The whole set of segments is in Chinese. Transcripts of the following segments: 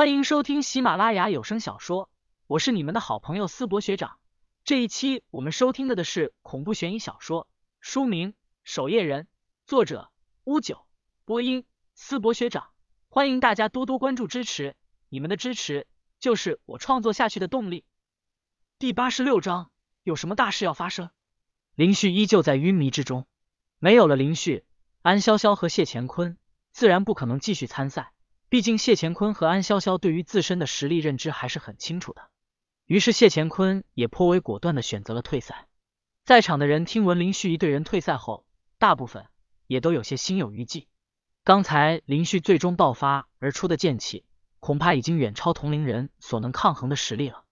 欢迎收听喜马拉雅有声小说，我是你们的好朋友思博学长。这一期我们收听的的是恐怖悬疑小说，书名《守夜人》，作者乌九，播音思博学长。欢迎大家多多关注支持，你们的支持就是我创作下去的动力。第八十六章，有什么大事要发生？林旭依旧在晕迷之中，没有了林旭，安潇潇和谢乾坤自然不可能继续参赛。毕竟谢乾坤和安潇潇对于自身的实力认知还是很清楚的。于是谢乾坤也颇为果断的选择了退赛。在场的人听闻林旭一队人退赛后，大部分也都有些心有余悸。刚才林旭最终爆发而出的剑气，恐怕已经远超同龄人所能抗衡的实力了。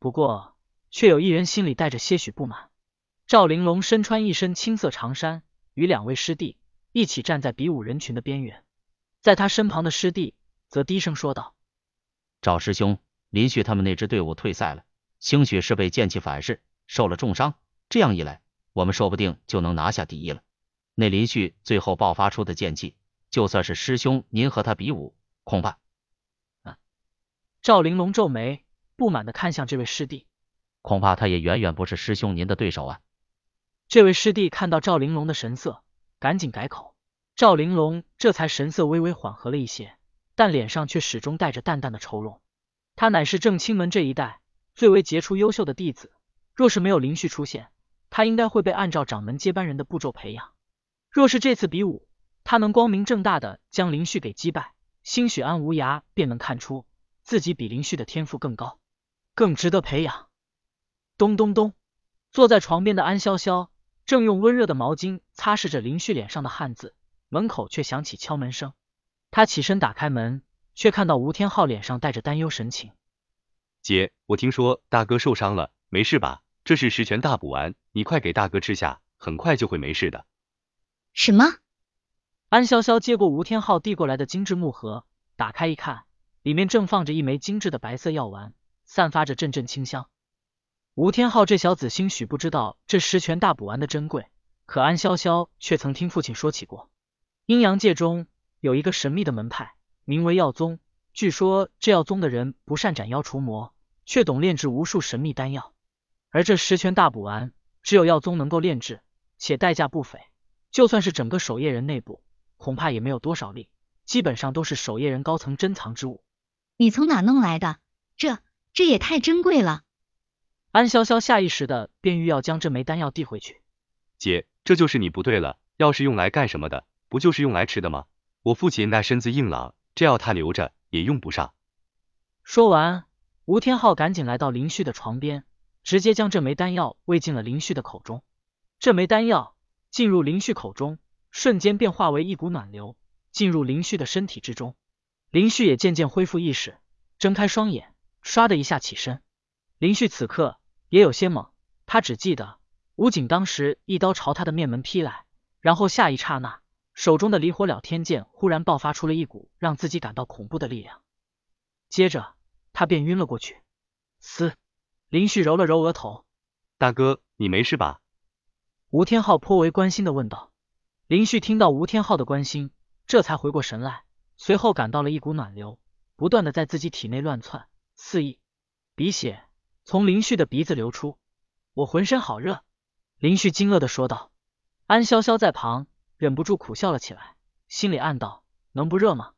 不过，却有一人心里带着些许不满。赵玲珑身穿一身青色长衫，与两位师弟一起站在比武人群的边缘。在他身旁的师弟则低声说道：“赵师兄，林旭他们那支队伍退赛了，兴许是被剑气反噬，受了重伤。这样一来，我们说不定就能拿下第一了。那林旭最后爆发出的剑气，就算是师兄您和他比武，恐怕……”啊，赵玲珑皱眉，不满的看向这位师弟，恐怕他也远远不是师兄您的对手啊。这位师弟看到赵玲珑的神色，赶紧改口。赵玲珑这才神色微微缓和了一些，但脸上却始终带着淡淡的愁容。他乃是正清门这一代最为杰出优秀的弟子，若是没有林旭出现，他应该会被按照掌门接班人的步骤培养。若是这次比武，他能光明正大的将林旭给击败，兴许安无涯便能看出自己比林旭的天赋更高，更值得培养。咚咚咚，坐在床边的安潇潇正用温热的毛巾擦拭着林旭脸上的汗渍，门口却响起敲门声。他起身打开门，却看到吴天昊脸上带着担忧神情。姐，我听说大哥受伤了，没事吧？这是十全大补丸，你快给大哥吃下，很快就会没事的。什么？安潇潇接过吴天昊递过来的精致木盒，打开一看，里面正放着一枚精致的白色药丸，散发着阵阵清香。吴天昊这小子兴许不知道这十全大补丸的珍贵，可安潇潇却曾听父亲说起过。阴阳界中有一个神秘的门派，名为药宗。据说这药宗的人不善斩妖除魔，却懂炼制无数神秘丹药。而这十全大补丸，只有药宗能够炼制，且代价不菲。就算是整个守夜人内部，恐怕也没有多少例，基本上都是守夜人高层珍藏之物。你从哪弄来的？这这也太珍贵了。安潇潇下意识的便欲要将这枚丹药递回去。姐，这就是你不对了。药是用来干什么的？不就是用来吃的吗？我父亲那身子硬朗，这药他留着也用不上。说完，吴天昊赶紧来到林旭的床边，直接将这枚丹药喂进了林旭的口中。这枚丹药进入林旭口中，瞬间便化为一股暖流，进入林旭的身体之中。林旭也渐渐恢复意识，睁开双眼，唰的一下起身。林旭此刻也有些懵，他只记得吴景当时一刀朝他的面门劈来，然后下一刹那，手中的离火了天剑忽然爆发出了一股让自己感到恐怖的力量，接着他便晕了过去。嘶！林旭揉了揉额头，大哥，你没事吧？吴天昊颇为关心的问道。林旭听到吴天昊的关心，这才回过神来，随后感到了一股暖流不断的在自己体内乱窜，肆意鼻血。从林旭的鼻子流出，我浑身好热。林旭惊愕的说道。安潇潇在旁忍不住苦笑了起来，心里暗道：能不热吗？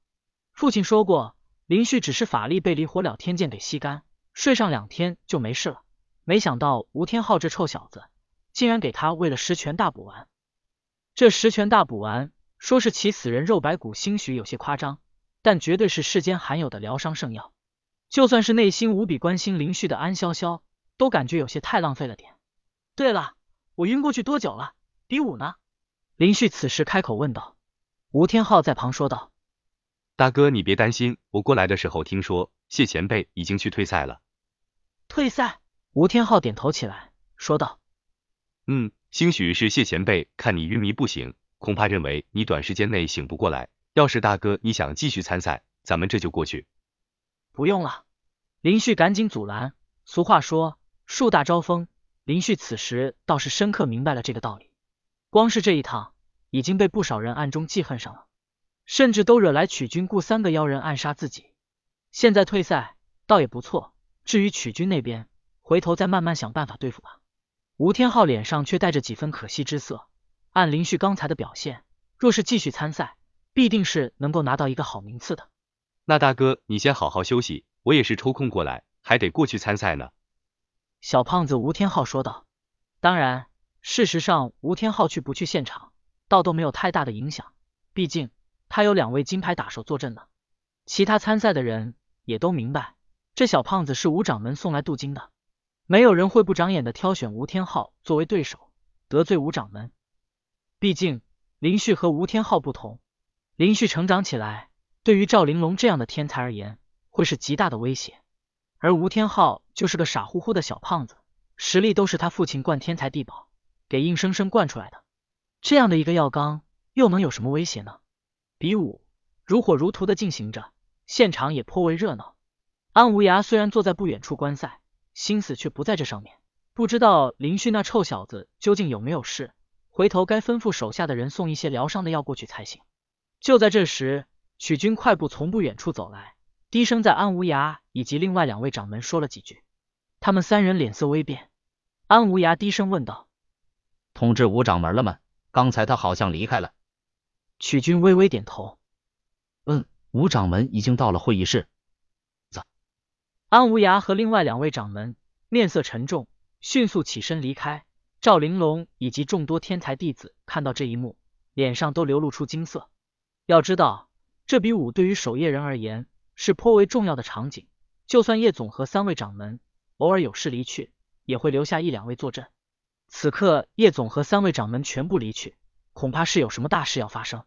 父亲说过，林旭只是法力被离火燎天剑给吸干，睡上两天就没事了。没想到吴天昊这臭小子，竟然给他喂了十全大补丸。这十全大补丸说是起死人肉白骨，兴许有些夸张，但绝对是世间罕有的疗伤圣药。就算是内心无比关心林旭的安潇潇，都感觉有些太浪费了点。对了，我晕过去多久了？比武呢？林旭此时开口问道。吴天昊在旁说道：“大哥，你别担心，我过来的时候听说谢前辈已经去退赛了。”退赛？吴天昊点头起来，说道：“嗯，兴许是谢前辈看你晕迷不醒，恐怕认为你短时间内醒不过来。要是大哥你想继续参赛，咱们这就过去。”不用了，林旭赶紧阻拦。俗话说树大招风，林旭此时倒是深刻明白了这个道理。光是这一趟，已经被不少人暗中记恨上了，甚至都惹来曲军雇三个妖人暗杀自己。现在退赛倒也不错，至于曲军那边，回头再慢慢想办法对付吧。吴天昊脸上却带着几分可惜之色。按林旭刚才的表现，若是继续参赛，必定是能够拿到一个好名次的。那大哥，你先好好休息，我也是抽空过来，还得过去参赛呢。小胖子吴天昊说道。当然，事实上吴天昊去不去现场，倒都没有太大的影响，毕竟他有两位金牌打手坐镇呢。其他参赛的人也都明白，这小胖子是吴掌门送来镀金的，没有人会不长眼的挑选吴天昊作为对手，得罪吴掌门。毕竟林旭和吴天昊不同，林旭成长起来，对于赵玲珑这样的天才而言，会是极大的威胁，而吴天昊就是个傻乎乎的小胖子。实力都是他父亲灌天才地宝给硬生生灌出来的，这样的一个药缸又能有什么威胁呢？比武如火如荼的进行着，现场也颇为热闹。安无涯虽然坐在不远处观赛，心思却不在这上面，不知道林旭那臭小子究竟有没有事，回头该吩咐手下的人送一些疗伤的药过去才行。就在这时，曲军快步从不远处走来，低声在安无涯以及另外两位掌门说了几句，他们三人脸色微变。安无涯低声问道：“通知吴掌门了吗？刚才他好像离开了。”曲军微微点头：“嗯，吴掌门已经到了会议室。”走。安无涯和另外两位掌门面色沉重，迅速起身离开。赵玲珑以及众多天才弟子看到这一幕，脸上都流露出惊色。要知道，这比武对于守夜人而言是颇为重要的场景，就算叶总和三位掌门偶尔有事离去。也会留下一两位坐镇。此刻叶总和三位掌门全部离去，恐怕是有什么大事要发生。